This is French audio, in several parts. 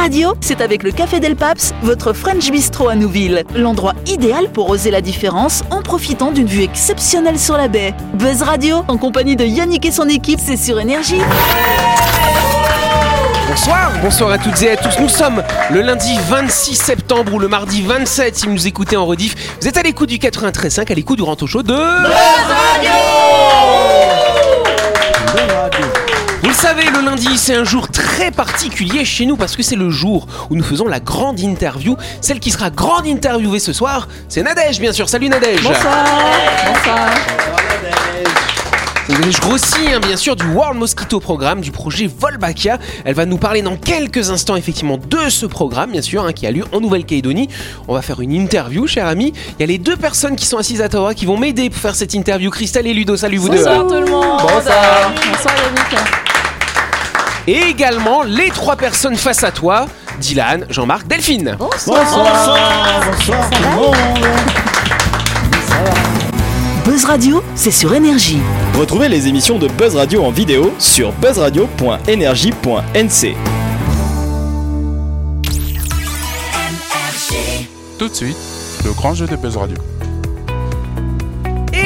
Radio, c'est avec le Café Del Paps, votre French Bistro à Nouville. L'endroit idéal pour oser la différence en profitant d'une vue exceptionnelle sur la baie. Buzz Radio, en compagnie de Yannick et son équipe, c'est sur Énergie. Bonsoir, bonsoir à toutes et à tous. Nous sommes le lundi 26 septembre ou le mardi 27 si vous nous écoutez en rediff. Vous êtes à l'écoute du 93.5, à l'écoute du Ranto Show de... Vous le savez, le lundi, c'est un jour très particulier chez nous parce que c'est le jour où nous faisons la grande interview. Celle qui sera grande interviewée ce soir, c'est Nadège, bien sûr. Salut Nadège. Bonsoir. Bonsoir. Je grossis hein, bien sûr du World Mosquito Programme, du projet Volbakia. Elle va nous parler dans quelques instants effectivement de ce programme bien sûr hein, qui a lieu en Nouvelle-Calédonie. On va faire une interview, cher ami. Il y a les deux personnes qui sont assises à toi qui vont m'aider pour faire cette interview. Christelle et Ludo, salut vous Bonsoir tout le monde. Bonsoir. Bonsoir Yannick. Et également les trois personnes face à toi, Dylan, Jean-Marc, Delphine. Bonsoir. Bonsoir, bonsoir tout le monde. Buzz Radio, c'est sur Énergie. Retrouvez les émissions de Buzz Radio en vidéo sur buzzradio.energie.nc. Tout de suite, le grand jeu de Buzz Radio.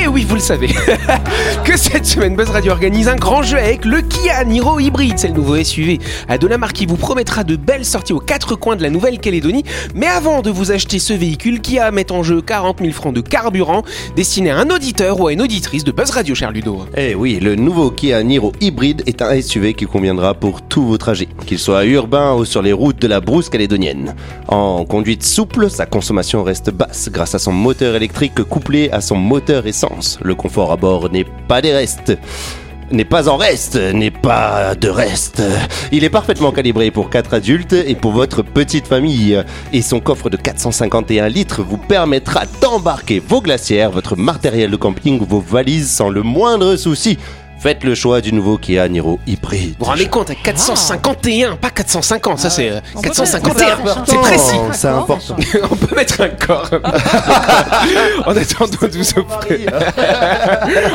Et oui, vous le savez, que cette semaine Buzz Radio organise un grand jeu avec le Kia Niro Hybrid. C'est le nouveau SUV de la marque qui vous promettra de belles sorties aux quatre coins de la Nouvelle-Calédonie. Mais avant de vous acheter ce véhicule, Kia met en jeu 40 000 francs de carburant destiné à un auditeur ou à une auditrice de Buzz Radio, cher Ludo. Eh oui, le nouveau Kia Niro hybride est un SUV qui conviendra pour tous vos trajets, qu'ils soient urbains ou sur les routes de la brousse calédonienne. En conduite souple, sa consommation reste basse grâce à son moteur électrique couplé à son moteur essence. Le confort à bord n'est pas des restes. N'est pas en reste, n'est pas de reste. Il est parfaitement calibré pour 4 adultes et pour votre petite famille. Et son coffre de 451 litres vous permettra d'embarquer vos glacières, votre matériel de camping vos valises sans le moindre souci. Faites le choix du nouveau Kia Niro hybride. Vous vous rendez compte, à 451, pas 450, ça c'est euh, On peut 451, mettre- c'est précis. C'est important. On peut mettre un corps. en attendant de vous offrir.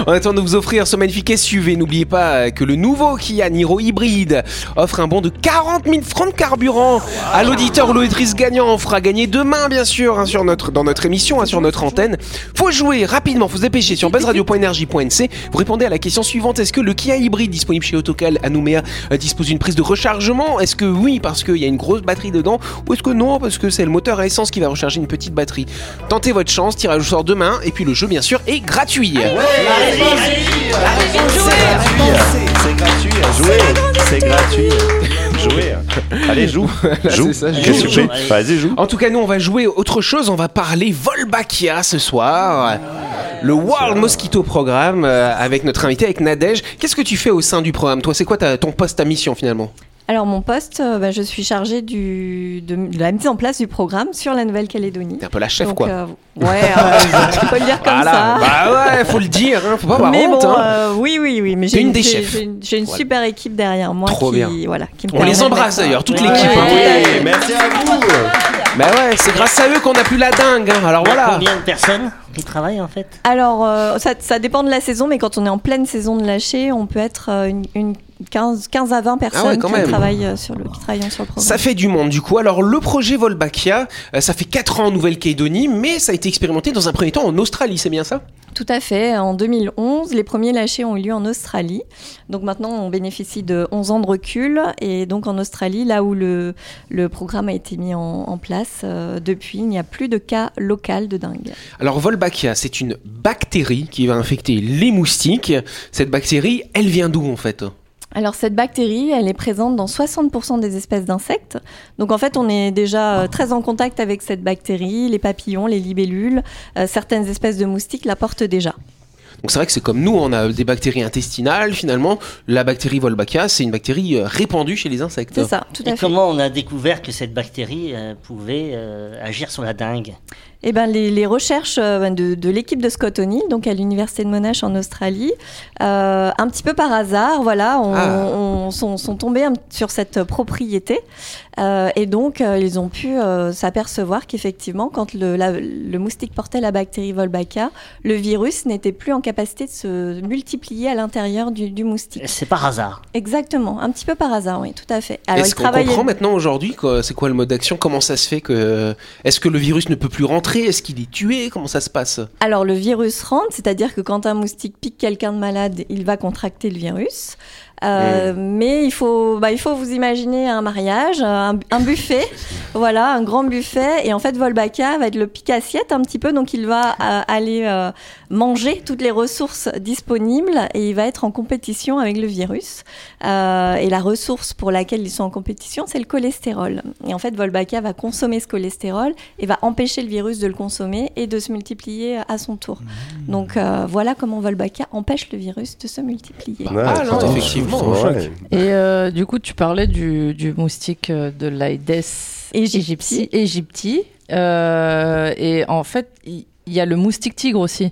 en attendant de vous offrir ce magnifique SUV, n'oubliez pas que le nouveau Kia Niro hybride offre un bon de 40 000 francs de carburant à l'auditeur ou l'auditrice gagnant. On fera gagner demain, bien sûr, hein, sur notre, dans notre émission, hein, sur notre antenne. Faut jouer rapidement, faut se dépêcher sur buzzradio.energie.nc. Vous répondez à la question suivante est-ce que le Kia hybride disponible chez Autocal à Nouméa euh, dispose d'une prise de rechargement? Est-ce que oui, parce qu'il y a une grosse batterie dedans? Ou est-ce que non, parce que c'est le moteur à essence qui va recharger une petite batterie? Tentez votre chance, tirage au sort demain, et puis le jeu, bien sûr, est gratuit. C'est gratuit, c'est gratuit. Jouez. Allez, joue. joue. ça, joue. Vas-y, joue. En tout cas, nous, on va jouer autre chose. On va parler Volbakia ce soir. Le World Mosquito Programme euh, avec notre invité, avec Nadège. Qu'est-ce que tu fais au sein du programme Toi, c'est quoi ta- ton poste, ta mission finalement? Alors mon poste, euh, bah, je suis chargée du, de, de la mise en place du programme sur la Nouvelle-Calédonie. T'es un peu la chef, Donc, quoi. euh, ouais, euh, on peut le dire comme Voilà. ça. Bah ouais, faut le dire, hein, faut pas avoir mais honte. bon, hein. euh, oui, oui, oui. Mais T'es j'ai une des j'ai- chefs. J'ai une, une Voilà. super équipe derrière moi Trop qui, bien. voilà, qui me On les embrasse d'ailleurs, toute Ouais, l'équipe. hein. ouais, Oui, merci à vous. Bah ouais, c'est grâce à eux qu'on a plus la dingue. hein. Alors voilà. Combien de personnes qui travaillent en fait? Alors, euh, ça, ça dépend de la saison, mais quand on est en pleine saison de lâcher, on peut être euh, une, une 15, 15 à 20 personnes Ah quand qui, travaillent euh, sur le, qui travaillent sur le programme. Ça fait du monde du coup. Alors le projet Volbakia, euh, ça fait 4 ans en Nouvelle-Calédonie, mais ça a été expérimenté dans un premier temps en Australie, c'est bien ça? Tout à fait. En 2011, les premiers lâchers ont eu lieu en Australie. Donc maintenant, on bénéficie de 11 ans de recul. Et donc en Australie, là où le, le programme a été mis en, en place, euh, depuis, il n'y a plus de cas local de dingue. Alors Volbakia, c'est une bactérie qui va infecter les moustiques. Cette bactérie, elle vient d'où en fait? Alors cette bactérie, elle est présente dans 60% des espèces d'insectes. Donc en fait, on est déjà euh, très en contact avec cette bactérie. Les papillons, les libellules, euh, certaines espèces de moustiques la portent déjà. Donc c'est vrai que c'est comme nous, on a des bactéries intestinales. Finalement, la bactérie Wolbachia, c'est une bactérie euh, répandue chez les insectes. C'est ça, tout à Et fait. comment on a découvert que cette bactérie euh, pouvait euh, agir sur la dingue? Eh ben, les, les recherches euh, de, de l'équipe de Scott O'Neill, donc à l'université de Monash en Australie, euh, un petit peu par hasard, voilà, on, Ah. on- sont, sont tombés sur cette propriété Euh, et donc euh, ils ont pu euh, s'apercevoir qu'effectivement, quand le, la- le moustique portait la bactérie Wolbachia, le virus n'était plus en capacité de se multiplier à l'intérieur du, du moustique. C'est par hasard. Exactement, un petit peu par hasard, oui, tout à fait. Alors, Est-ce qu'on travaillaient- comprend maintenant aujourd'hui c'est quoi le mode d'action? Comment ça se fait que Est-ce que le virus ne peut plus rentrer? Est-ce qu'il est tué Comment ça se passe? Alors le virus rentre, c'est-à-dire que quand un moustique pique quelqu'un de malade, il va contracter le virus. Euh, Mais il faut, bah, il faut vous imaginer un mariage, un, un buffet, voilà, un grand buffet, et en fait Volbaka va être le pic assiette un petit peu, donc il va euh, aller euh, manger toutes les ressources disponibles et il va être en compétition avec le virus. Euh, et la ressource pour laquelle ils sont en compétition, c'est le cholestérol. Et en fait Volbaka va consommer ce cholestérol et va empêcher le virus de le consommer et de se multiplier à son tour. Donc euh, voilà comment Volbaka empêche le virus de se multiplier. Ouais, Ah non, ouais. choc. Et euh, du coup, tu parlais du, du moustique euh, de l'Aedes Aegypti. aegypti. aegypti. Euh, et en fait, il y, a le moustique tigre aussi.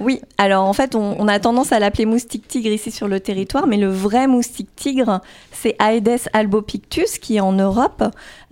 Oui, alors en fait, on, on a tendance à l'appeler moustique tigre ici sur le territoire, mais le vrai moustique tigre, c'est Aedes albopictus qui est en Europe.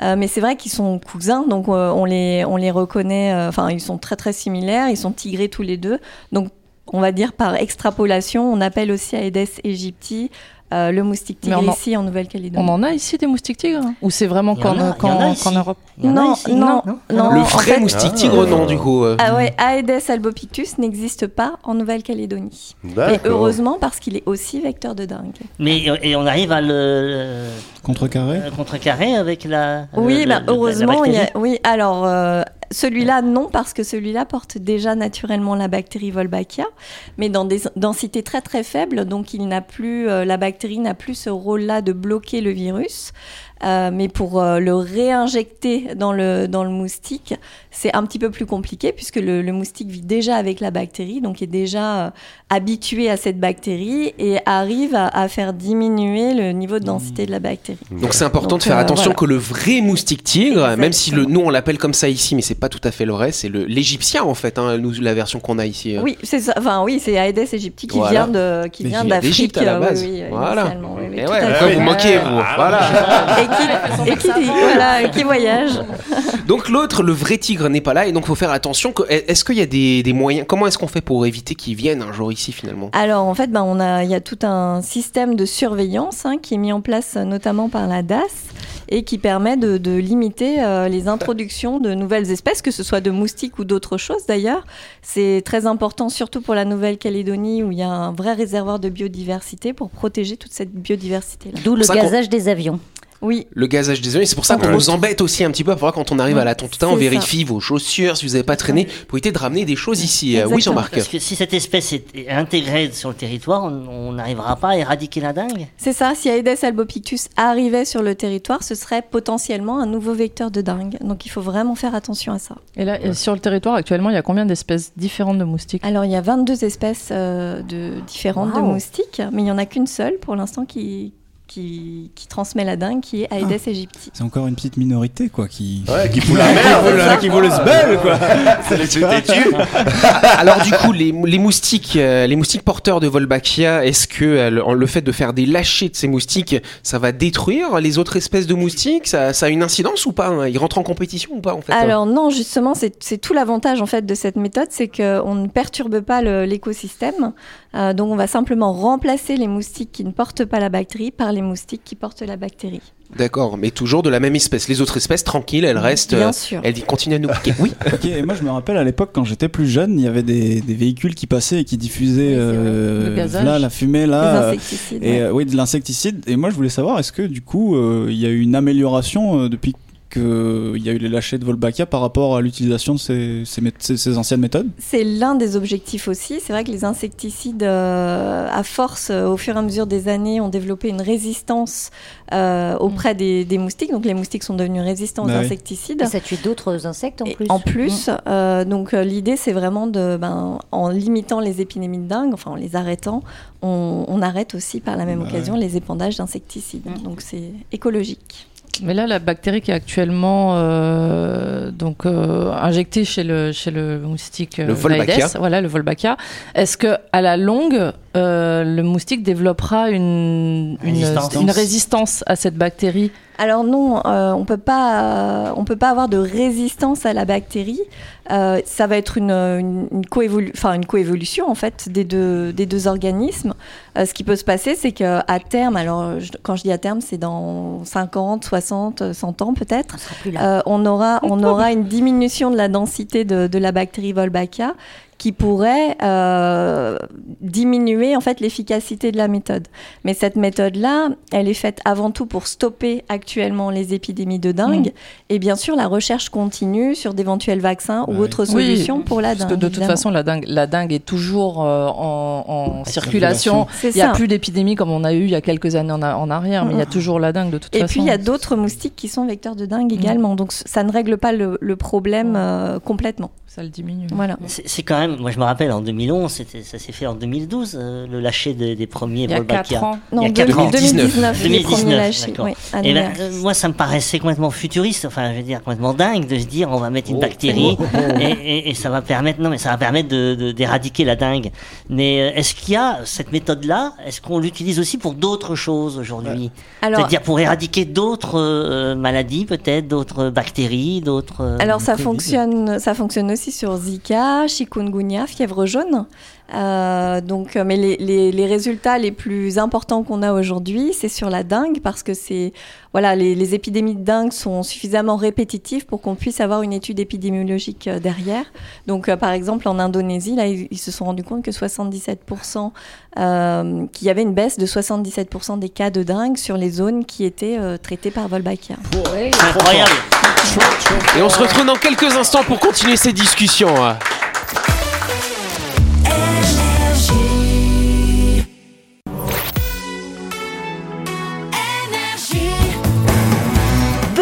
Euh, mais c'est vrai qu'ils sont cousins, donc euh, on, les, on les reconnaît, euh, enfin, ils sont très très similaires, ils sont tigrés tous les deux. Donc, on va dire par extrapolation, on appelle aussi Aedes aegypti euh, le moustique tigre on en- ici en On Nouvelle-Calédonie. en a ici des moustiques tigres Ou c'est vraiment qu'en a qu'en ici. Europe Non, ici, non, non. Le en vrai fait- moustique Ah. tigre, non, du coup. euh. Ah ouais, Aedes albopictus n'existe pas en Nouvelle-Calédonie. Et heureusement parce qu'il est aussi vecteur de dingue. Mais et on arrive à le, Contrecarré le contrecarrer avec la. Oui, le- bah, le- la heureusement, il y a, oui. Alors euh, celui-là non parce que celui-là porte déjà naturellement la bactérie Wolbachia, mais dans des densités très très faibles, donc il n'a plus euh, la bactérie n'a plus ce rôle-là de bloquer le virus. Euh, mais pour euh, le réinjecter dans le, dans le moustique, c'est un petit peu plus compliqué puisque le, le moustique vit déjà avec la bactérie, donc est déjà euh, habitué à cette bactérie et arrive à, à faire diminuer le niveau de densité de la bactérie. Donc c'est important Donc, de faire attention voilà. que le vrai moustique tigre, même si le, nous on l'appelle comme ça ici, mais c'est pas tout à fait le vrai, c'est l'égyptien en fait, hein, nous, la version qu'on a ici. Oui, c'est. Enfin, oui, c'est Aedes aegypti qui Voilà. vient de, qui Mais vient d'Afrique. d'Égypte à la base. Oui, oui, Voilà. oui, Et tout ouais, vous moquez vous Voilà. Et qui, et qui, voilà, qui voyage. Donc l'autre, le vrai tigre n'est pas là et donc faut faire attention. Que, est-ce qu'il y a des, des moyens Comment est-ce qu'on fait pour éviter qu'il vienne un jour ici finalement? Alors en fait, ben, on a, il y a tout un système de surveillance hein, qui est mis en place notamment par la DAS et qui permet de, de limiter euh, les introductions de nouvelles espèces, que ce soit de moustiques ou d'autres choses d'ailleurs. C'est très important, surtout pour la Nouvelle-Calédonie où il y a un vrai réservoir de biodiversité pour protéger toute cette biodiversité-là. D'où le gazage des avions. Oui, Le gazage des oeufs, et c'est pour ça qu'on nous embête aussi un petit peu. Parfois, quand on arrive à la Tontouta, on ça. vérifie vos chaussures, si vous n'avez pas traîné, pour éviter de ramener des choses ici. Euh, Oui. Jean-Marc. Parce que si cette espèce est intégrée sur le territoire, on n'arrivera pas à éradiquer la dingue. C'est ça, si Aedes albopictus arrivait sur le territoire, ce serait potentiellement un nouveau vecteur de dingue. Donc il faut vraiment faire attention à ça. Et là, sur le territoire actuellement, il y a combien d'espèces différentes de moustiques? Alors il y a 22 espèces euh, de, différentes de moustiques, mais il n'y en a qu'une seule pour l'instant qui, qui, qui transmet la dingue, qui est Aedes aegypti. C'est encore une petite minorité, quoi, qui... Ouais, qui fout la merde. qui vaut le sbel, quoi C'est. Alors du coup, les, les moustiques, euh, les moustiques porteurs de Wolbachia, est-ce que euh, le, le fait de faire des lâchers de ces moustiques, ça va détruire les autres espèces de moustiques? Ça, ça a une incidence ou pas hein? Ils rentrent en compétition ou pas en fait? Alors non, justement, c'est tout l'avantage en fait de cette méthode, c'est qu'on ne perturbe pas l'écosystème. Euh, donc on va simplement remplacer les moustiques qui ne portent pas la bactérie par les moustiques qui portent la bactérie. D'accord, mais toujours de la même espèce. Les autres espèces, tranquilles, elles restent. Bien euh, sûr. elles continuent à nous piquer. Oui. Ok, et moi je me rappelle à l'époque quand j'étais plus jeune, il y avait des, des véhicules qui passaient et qui diffusaient euh, Le gazage. là, la fumée là. euh, insecticides. Et ouais. euh, oui, de l'insecticide. Et moi, je voulais savoir, est-ce que du coup, euh, il y a eu une amélioration euh, depuis qu'il y a eu les lâchers de Volbachia par rapport à l'utilisation de ces, ces, mét- ces- ces anciennes méthodes? C'est l'un des objectifs aussi. C'est vrai que les insecticides, euh, à force, euh, au fur et à mesure des années, ont développé une résistance euh, auprès des, des moustiques. Donc les moustiques sont devenus résistants Bah aux oui. insecticides. Et ça tue d'autres insectes en Et plus. En plus, euh, donc euh, l'idée c'est vraiment de, ben, en limitant les épidémies de dingue, enfin en les arrêtant, on, on arrête aussi par la même Bah occasion les épandages d'insecticides. Mm. Donc c'est écologique. Mais là, la bactérie qui est actuellement euh, donc euh, injectée chez le chez le moustique euh, Le Wolbachia. Aedes, voilà le Wolbachia, est-ce que à la longue euh, le moustique développera une une Résistance. une résistance à cette bactérie Alors non, euh, on peut pas, euh, on peut pas avoir de résistance à la bactérie. Euh, ça va être une, une, coévolution en fait des deux, des deux organismes. Ce qui peut se passer, c'est qu'à terme, alors je- quand je dis à terme, c'est dans 50, 60, 100 ans peut-être, on aura, on aura une diminution de la densité de, de la bactérie Wolbachia qui pourrait euh, diminuer en fait l'efficacité de la méthode. Mais cette méthode-là, elle est faite avant tout pour stopper actuellement les épidémies de dengue et bien sûr la recherche continue sur d'éventuels vaccins ou autres Oui, solutions pour la Parce dengue. que de toute évidemment. façon, la dingue, la dingue est toujours euh, en, en circulation. Il n'y a ça. plus d'épidémie comme on a eu il y a quelques années en, a- en arrière, mais il y a Mhm. toujours la dingue de toute Et façon. puis il y a d'autres moustiques qui sont vecteurs de dengue également, donc ça ne règle pas le, le problème euh, complètement. Ça le diminue. Voilà. C'est quand même, moi je me rappelle en 2011, c'était- ça s'est fait en 2012, euh, le lâcher des, des premiers Il y a Wolbachia. 4 ans. Non, Il y a quatre ans. 2019, les 2019, premiers lâchés. Oui, Et ben, euh, moi, ça me paraissait complètement futuriste, enfin, je veux dire, complètement dingue de se dire, on va mettre une bactérie et, et- et ça va permettre, non, mais ça va permettre de- de- d'éradiquer la dingue. Mais euh, est-ce qu'il y a cette méthode-là? Est-ce qu'on l'utilise aussi pour d'autres choses aujourd'hui? C'est-à-dire pour éradiquer d'autres euh, maladies, peut-être, d'autres bactéries, d'autres. euh, Alors ça fonctionne, ça fonctionne aussi sur Zika, chikungunya, fièvre jaune. Euh, donc, euh, mais les, résultats les plus importants qu'on a aujourd'hui, c'est sur la dengue parce que c'est voilà, les, épidémies de dengue sont suffisamment répétitives pour qu'on puisse avoir une étude épidémiologique euh, derrière. Donc, par exemple, en Indonésie, là, ils, se sont rendus compte que 77%, euh, qu'il y avait une baisse de 77% des cas de dengue sur les zones qui étaient traitées par. Incroyable. Et on se retrouve dans quelques instants pour continuer ces discussions.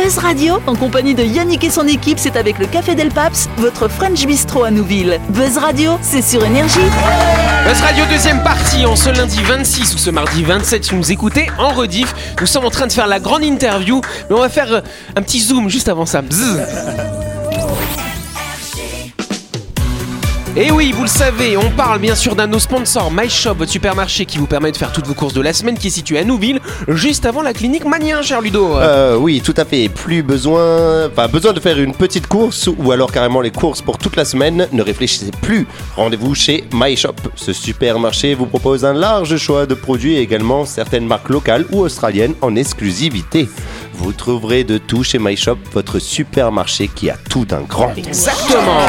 Buzz Radio, en compagnie de Yannick et son équipe, c'est avec le Café Del Paps, votre French Bistro à Nouville. Buzz Radio, c'est sur Énergie. Buzz Radio deuxième partie en ce lundi 26 ou ce mardi 27 si vous nous écoutez en rediff. Nous sommes en train de faire la grande interview, mais on va faire euh, un petit zoom juste avant ça. Bzzz. Et oui, vous le savez, on parle bien sûr d'un de nos sponsors, MyShop, votre supermarché qui vous permet de faire toutes vos courses de la semaine, qui est situé à Nouville, juste avant la clinique Manien, cher Ludo. Euh, oui, tout à fait. Plus besoin, enfin besoin de faire une petite course ou alors carrément les courses pour toute la semaine. Ne réfléchissez plus. Rendez-vous chez MyShop. Ce supermarché vous propose un large choix de produits et également certaines marques locales ou australiennes en exclusivité. Vous trouverez de tout chez MyShop, votre supermarché qui a tout d'un grand. Exactement.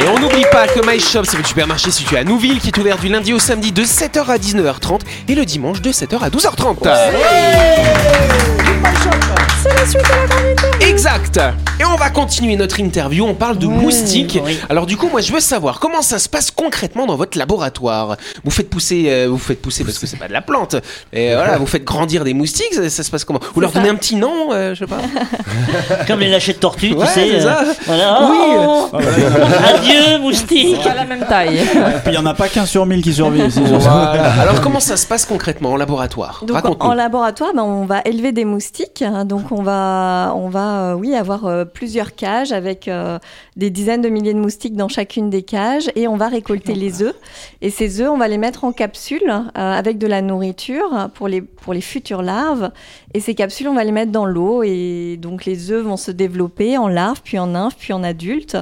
Et on n'oublie pas que MyShop, c'est votre supermarché situé à Nouville qui est ouvert du lundi au samedi de 7h à 19h30 et le dimanche de 7h à 12h30. Exact Et on va continuer notre interview, on parle de moustiques. Oui. Alors du coup, moi je veux savoir comment ça se passe concrètement dans votre laboratoire. Vous faites pousser, euh, vous faites pousser parce que c'est pas de la plante. Et voilà, vous faites grandir des moustiques, ça, ça se passe comment? Vous leur donnez un petit nom, euh, je sais pas. Comme les lâchers de tortue, Ouais, tu sais. ça. voilà. Oui. Oh, Adieu, moustique. Pas la même taille. Et puis il y en a pas qu'un sur mille qui survit ici. sur ça. Voilà. Alors comment ça se passe concrètement en laboratoire? Donc en, Raconte-nous. en laboratoire, ben, on va élever des moustiques. hein. Donc on va, on va, euh, oui, avoir euh, plusieurs cages avec euh, des dizaines de milliers de moustiques dans chacune des cages, et on va récolter les œufs. Et ces œufs, on va les mettre en capsules avec de la nourriture pour les pour les futures larves. Et ces capsules, on va les mettre dans l'eau, et donc les œufs vont se développer en larves, puis en nymphes, puis en adultes.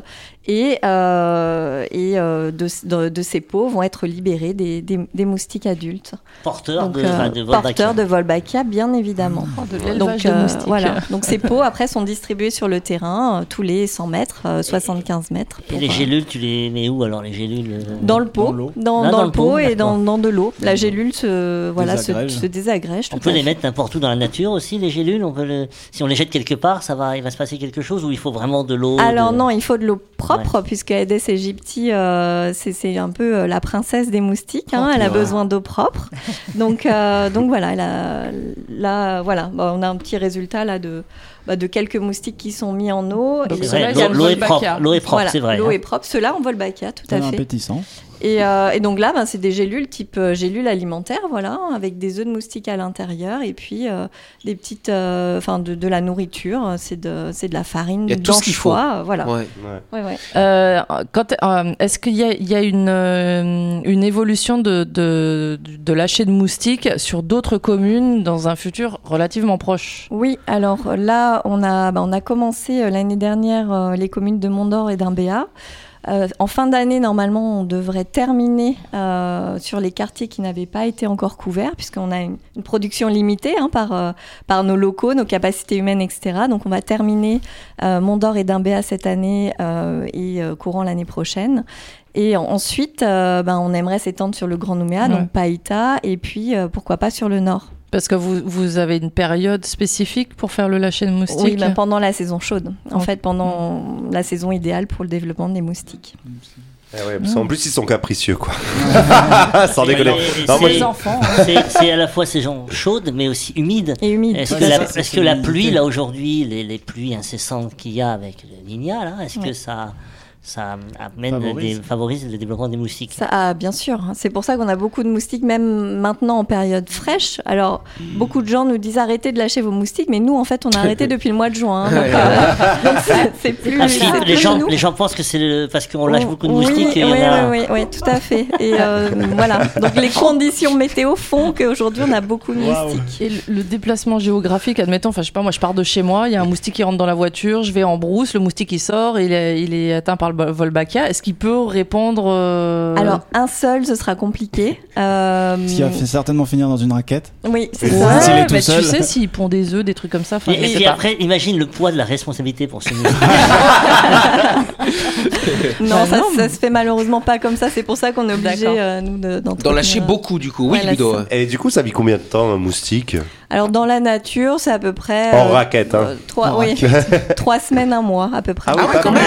Et, euh, et euh, de, de, de ces peaux vont être libérés des, des, des moustiques adultes. Porteur Donc, de, euh, enfin, de Wolbachia. porteur de Wolbachia, bien évidemment. de Donc, de euh, moustiques. voilà. Donc ces pots après sont distribués sur le terrain euh, tous les 100 mètres, euh, 75 mètres. Et les euh, gélules, tu les mets où alors les gélules euh, dans le pot, Dans l'eau. dans, Là, dans dans le pot et dans, de l'eau. La gélule se, voilà, se, Désagrège. se désagrège. On peut les fait. mettre n'importe où dans la nature aussi, les gélules. On peut le... Si on les jette quelque part, ça va, il va se passer quelque chose ou il faut vraiment de l'eau. Alors de- non, il faut de l'eau propre puisque Aedes aegypti, euh, c'est c'est un peu euh, la princesse des moustiques. hein, elle a besoin d'eau propre. donc euh, donc voilà, là voilà, Bon, on a un petit résultat là de bah, de quelques moustiques qui sont mis en eau. L'eau le l'eau est propre, l'eau est propre, voilà, c'est vrai. L'eau hein. est propre. Ceux-là, on Volbachia, tout à fait. appétissant. Et, euh, et donc là, ben, c'est des gélules type euh, gélule alimentaire, voilà, avec des œufs de moustiques à l'intérieur et puis euh, des petites, euh, enfin de, de la nourriture. C'est de, c'est de la farine faut. d'anchois, voilà. Ouais. Ouais, ouais. Euh, quand, euh, est-ce qu'il y a, il y a une, euh, une évolution de, de, de lâcher de moustiques sur d'autres communes dans un futur relativement proche? Oui, alors là, on a, bah, on a commencé l'année dernière les communes de Mondor et d'Imbéa. Euh, en fin d'année, normalement, on devrait terminer euh, sur les quartiers qui n'avaient pas été encore couverts, puisqu'on a une, une production limitée hein, par, euh, par nos locaux, nos capacités humaines, etc. Donc, on va terminer euh, Mondor et Dimbéa cette année euh, et euh, courant l'année prochaine. Et en- ensuite, ben, on aimerait s'étendre sur le Grand Nouméa, Ouais. donc Païta, et puis euh, pourquoi pas sur le nord. Parce que vous, vous avez une période spécifique pour faire le lâcher de moustiques Oui, ben, pendant la saison chaude. En Oh. fait, pendant la saison idéale pour le développement des moustiques. Eh ouais, parce qu'en plus, ils sont capricieux, quoi. Sans déconner. c'est- hein. À la fois saison chaude, mais aussi humide. Et humide. Est-ce que, la, que pluie, là, aujourd'hui, les, les pluies incessantes qu'il y a avec le là, est-ce que ça, ça amène Favorise. des- favorise le développement des moustiques Ça, ah, bien sûr. C'est pour ça qu'on a beaucoup de moustiques, même maintenant en période fraîche. Alors, beaucoup de gens nous disent arrêtez de lâcher vos moustiques, mais nous, en fait, on a arrêté depuis le mois de juin. hein. donc, euh, c'est- plus. Ah, si, les, plus gens, nous. les gens pensent que c'est parce qu'on lâche beaucoup de Oui, moustiques. Oui, y en oui, a- oui, oui, tout à fait. Et euh, voilà. Donc, les conditions météo font qu'aujourd'hui, on a beaucoup de Waouh. moustiques. Et le- le déplacement géographique, admettons, enfin je sais pas, moi je pars de chez moi, il y a un moustique qui rentre dans la voiture, je vais en brousse, le moustique il sort, il est, il est atteint par le Volbachia. Est-ce qu'il peut répondre euh, Alors, un seul, ce sera compliqué. Euh, Ce qui va fait certainement finir dans une raquette. Oui, c'est Ouais. ça. Ouais, mais seul. tu sais s'il pond des œufs, des trucs comme ça. Et, et pas. après, imagine le poids de la responsabilité pour ce moustique. Non, Bah ça, non, ça se fait malheureusement pas comme ça. C'est pour ça qu'on est obligé, euh, nous, de- d'entretenir. D'en lâcher beaucoup, du coup. Oui, Ouais, là, Ludo. c'est- Et du coup, ça vit combien de temps, un moustique? Alors, dans la nature, c'est à peu près. En euh, raquette, hein. euh, trois, En oui, trois semaines, un mois, à peu près. Ah oui, Ah quand même.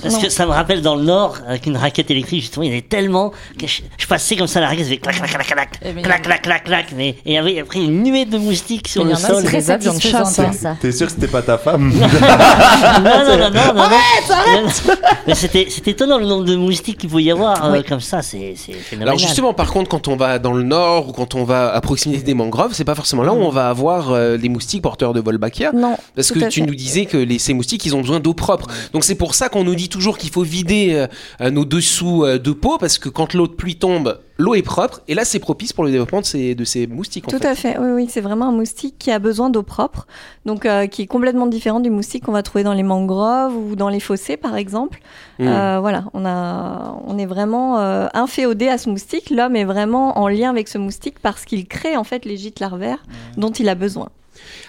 Parce que ça me rappelle dans le Nord, avec une raquette électrique, justement, il y en avait tellement que je, je passais comme ça la raquette, je faisais clac, clac, clac, clac, Eh, clac, clac, clac, clac, mais, et avait après une nuée de moustiques sur Mais le il y en a, sol. c'est Très de chasse. T'es sûr que c'était pas ta femme? Non, non, non, non, non, non. Mais c'était, c'était étonnant le nombre de moustiques qu'il pouvait y avoir euh, comme ça, c'est, c'est phénoménal. Alors justement, par contre, quand on va dans le nord ou quand on va à proximité des mangroves, c'est pas forcément là où on va avoir euh, les moustiques porteurs de Volbachia. Non. Parce tout que à tu fait. nous disais que les, ces moustiques, ils ont besoin d'eau propre. Donc c'est pour ça qu'on nous dit toujours qu'il faut vider euh, euh, nos dessous euh, de peau, parce que quand l'eau de pluie tombe, l'eau est propre, et là c'est propice pour le développement de ces, de ces moustiques. En Tout fait. à fait, oui, oui, c'est vraiment un moustique qui a besoin d'eau propre, donc euh, qui est complètement différent du moustique qu'on va trouver dans les mangroves ou dans les fossés, par exemple. Mm. Euh, voilà, on, a, on est vraiment euh, inféodé à ce moustique. L'homme est vraiment en lien avec ce moustique parce qu'il crée en fait les gîtes larvaires dont il a besoin.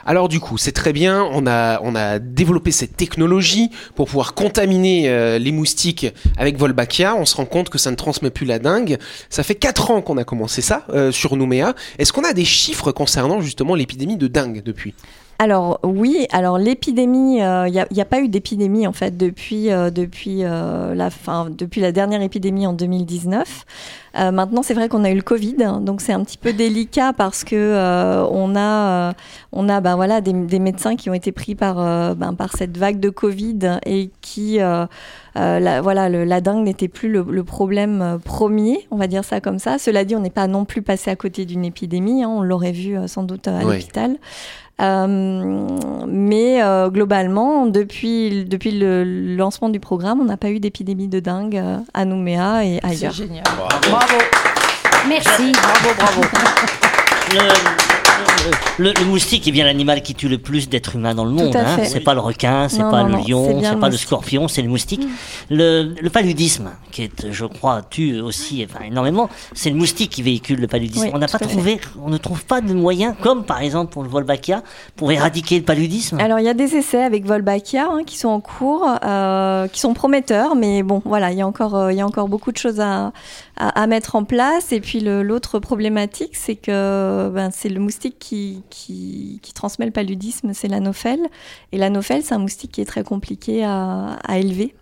Alors du coup, c'est très bien, on a, développé cette technologie pour pouvoir contaminer euh, les moustiques avec Volbachia. On se rend compte que ça ne transmet plus la dengue. Ça fait 4 ans qu'on a commencé ça euh, sur Nouméa. Est-ce qu'on a des chiffres concernant justement l'épidémie de dengue depuis? Alors oui, alors l'épidémie, il n'y a, pas eu d'épidémie en fait depuis, euh, depuis, euh, la fin, depuis la dernière épidémie en 2019. Euh, maintenant, c'est vrai qu'on a eu le Covid, hein, donc c'est un petit peu délicat parce que euh, on a, euh, on a ben, voilà, des, des médecins qui ont été pris par, euh, ben, par cette vague de Covid et qui, euh, euh, la, voilà, le- la dengue n'était plus le, le problème euh, premier, on va dire ça comme ça. Cela dit, on n'est pas non plus passé à côté d'une épidémie, hein, on l'aurait vu euh, sans doute euh, à Oui. l'hôpital. Euh, mais euh, globalement, depuis, depuis le lancement du programme, on n'a pas eu d'épidémie de dingue euh, à Nouméa et C'est ailleurs. génial. Merci. Le, le- le- le moustique est bien l'animal qui tue le plus d'êtres humains dans le monde. hein. C'est pas le requin, c'est pas non, le lion, c'est pas le scorpion, c'est le moustique. Le, le paludisme, qui est, je crois, tue aussi enfin, énormément, c'est le moustique qui véhicule le paludisme. Oui, on n'a pas fait. trouvé, on ne trouve pas de moyens, comme par exemple pour le Volbachia, pour éradiquer le paludisme. Alors il y a des essais avec Volbachia hein, qui sont en cours, euh, qui sont prometteurs, mais bon voilà, il y a encore, euh, il y a encore beaucoup de choses à, à, à mettre en place. Et puis l'autre problématique, c'est que ben, c'est le moustique qui, qui, qui transmet le paludisme, c'est l'anophèle. Et l'anophèle, c'est un moustique qui est très compliqué à, à élever.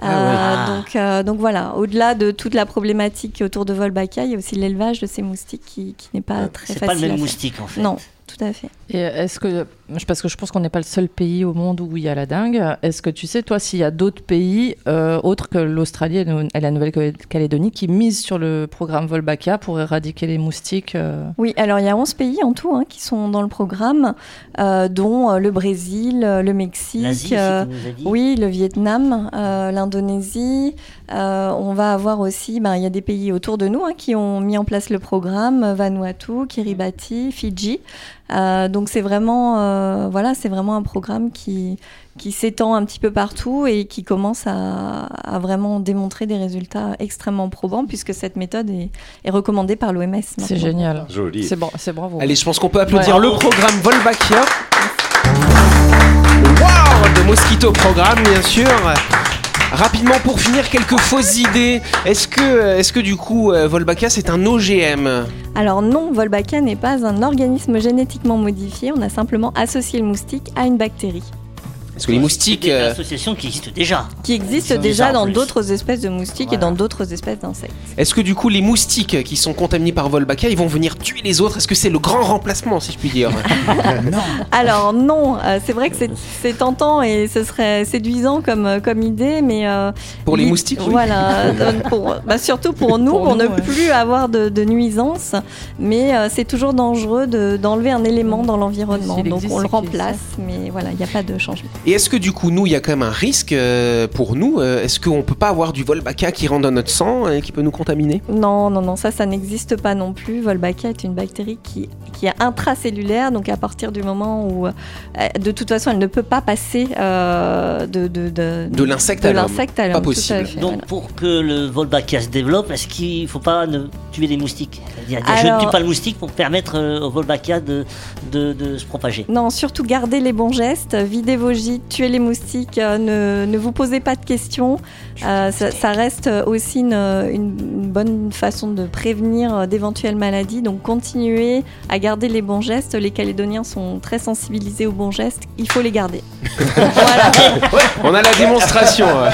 Ah Euh, donc, euh, donc voilà, au-delà de toute la problématique autour de Volbachia, il y a aussi l'élevage de ces moustiques qui, qui n'est pas très c'est facile. pas le même moustique en fait. Non, tout à fait. Et est-ce que parce que je pense qu'on n'est pas le seul pays au monde où il y a la dengue. Est-ce que tu sais, toi, s'il y a d'autres pays euh, autres que l'Australie et la Nouvelle-Calédonie qui misent sur le programme Volbachia pour éradiquer les moustiques euh Oui, alors il y a 11 pays en tout hein, qui sont dans le programme, euh, dont le Brésil, le Mexique, euh, oui, le Vietnam, euh, l'Indonésie. Euh, on va avoir aussi, ben, il y a des pays autour de nous hein, qui ont mis en place le programme, Vanuatu, Kiribati, Fidji. Euh, donc c'est vraiment, euh, voilà, c'est vraiment un programme qui qui s'étend un petit peu partout et qui commence à, à vraiment démontrer des résultats extrêmement probants puisque cette méthode est, est recommandée par l'OMS. C'est génial. Joli. C'est bon, c'est bravo. Allez, je pense qu'on peut applaudir Ouais. le programme Volbachia. Le World de Mosquito Programme, bien sûr. Rapidement, pour finir, quelques fausses idées. Est-ce que, que du coup, euh, Volbachia, c'est un OGM Alors non, Wolbachia n'est pas un organisme génétiquement modifié, on a simplement associé le moustique à une bactérie Parce que les moustiques... C'est une euh, association qui existe déjà. qui existe déjà dans d'autres espèces de moustiques et dans d'autres espèces d'insectes. Est-ce que du coup, les moustiques qui sont contaminés par Volbachia, ils vont venir tuer les autres? Est-ce que c'est le grand remplacement, si je puis dire? Alors non, euh, c'est vrai que c'est- tentant et ce serait séduisant comme, euh, comme idée, mais... euh, Pour les moustiques, oui. Voilà, pour, bah, surtout pour nous, Pour pour, nous, ne ouais. plus avoir de, de nuisances, mais euh, c'est toujours dangereux de- d'enlever un élément dans l'environnement. Donc on le remplace, mais voilà, il n'y a pas de changement. Et est-ce que du coup, nous, il y a quand même un risque euh, pour nous euh, Est-ce qu'on peut pas avoir du Volbachia qui rentre dans notre sang et qui peut nous contaminer? Non, non, non, ça, ça n'existe pas non plus. Wolbachia est une bactérie qui, qui est intracellulaire, donc à partir du moment où, euh, de toute façon, elle ne peut pas passer euh, de, de, de, De l'insecte à l'homme. l'insecte à Pas possible. fait, Donc voilà. pour que le Volbachia se développe, est-ce qu'il ne faut pas ne tuer les moustiques? C'est-à-dire, je ne Alors- tue pas le moustique pour permettre au Volbachia de, de, de se propager. Non, surtout gardez les bons gestes, videz vos gîtes, tuez les moustiques, euh, ne, ne vous posez pas de questions. Euh, ça, ça reste aussi une, une- bonne façon de prévenir euh, d'éventuelles maladies. Donc continuez à garder les bons gestes. Les Calédoniens sont très sensibilisés aux bons gestes. Il faut les garder. voilà. On a la démonstration. euh.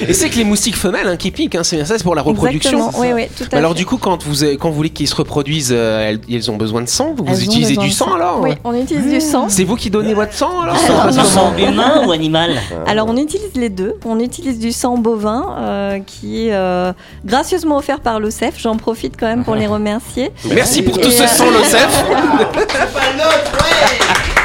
Et c'est que les moustiques femelles hein, qui piquent, hein, c'est bien ça, c'est pour la reproduction. Oui, oui, tout à alors fait. du coup, quand vous, quand vous voulez qu'ils se reproduisent, euh, elles, elles ont besoin de sang? Vous utilisez du sang alors? Oui, on utilise du sang. C'est vous qui donnez votre sang alors? Du sang humain ou animal Alors on utilise les deux. On utilise du sang bovin euh, qui est euh, gracieusement offert par l'OCEF. J'en profite quand même pour les remercier. Merci pour tout Et, ce euh, sang,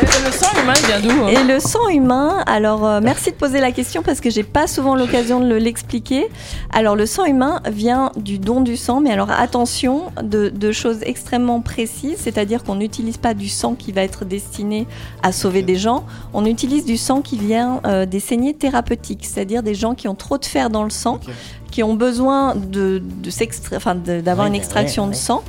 l'OCEF. Le sang humain, il vient d'où hein? Et le sang humain, alors euh, merci de poser la question parce que j'ai pas souvent l'occasion de le- l'expliquer. Alors le sang humain vient du don du sang, mais alors attention de, de choses extrêmement précises, c'est-à-dire qu'on n'utilise pas du sang qui va être destiné à sauver des gens, on utilise du sang qui vient euh, des saignées thérapeutiques, c'est-à-dire des gens qui ont trop de fer dans le sang, qui ont besoin de, enfin, d'avoir une extraction de sang.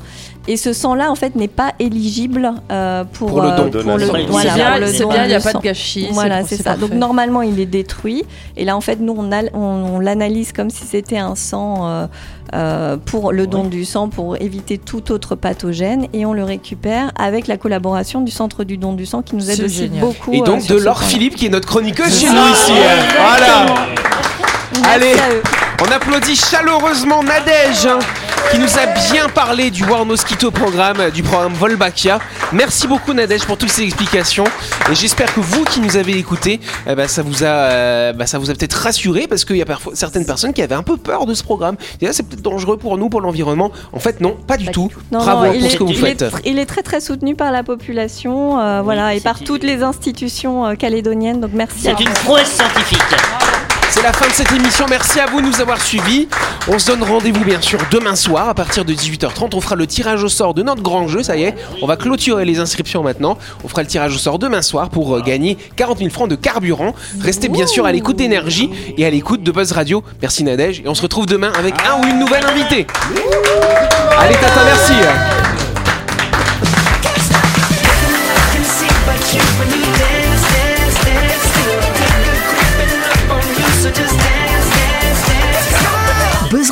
Et ce sang-là, en fait, n'est pas éligible euh, pour, Pour le euh, don. pour le, Donation. voilà, C'est bien, pour le c'est don bien, il n'y a pas de gâchis. Voilà, c'est ça. Donc normalement, il est détruit. Et là, en fait, nous, on, a- on, on l'analyse comme si c'était un sang euh, euh, pour le don du sang, pour éviter tout autre pathogène. Et on le récupère avec la collaboration du Centre du don du sang qui nous aide C'est aussi génial. beaucoup. Et euh, donc de Laure. Philippe qui est notre chroniqueuse chez nous ici. hein. Voilà. Merci Allez. à eux. On applaudit chaleureusement Nadège hein, qui nous a bien parlé du War Mosquito programme, du programme Volbachia. Merci beaucoup Nadège pour toutes ces explications et j'espère que vous qui nous avez écoutés, eh ben, ça vous a, euh, bah, ça vous a peut-être rassuré parce qu'il y a parfois certaines personnes qui avaient un peu peur de ce programme. Et là, c'est peut-être dangereux pour nous, pour l'environnement. En fait, non, pas du Pas tout. Non, Bravo non, pour est, ce que vous il est faites. tr- il est très très soutenu par la population, euh, voilà, et par toutes les institutions euh, calédoniennes. Donc merci. à C'est une prouesse scientifique. C'est la fin de cette émission. Merci à vous de nous avoir suivis. On se donne rendez-vous bien sûr demain soir à partir de 18h30. On fera le tirage au sort de notre grand jeu. Ça y est, on va clôturer les inscriptions maintenant. On fera le tirage au sort demain soir pour euh, gagner 40 000 francs de carburant. Restez bien sûr à l'écoute d'énergie et à l'écoute de Buzz Radio. Merci Nadège et on se retrouve demain avec un ou une nouvelle invitée. Allez Tata, merci.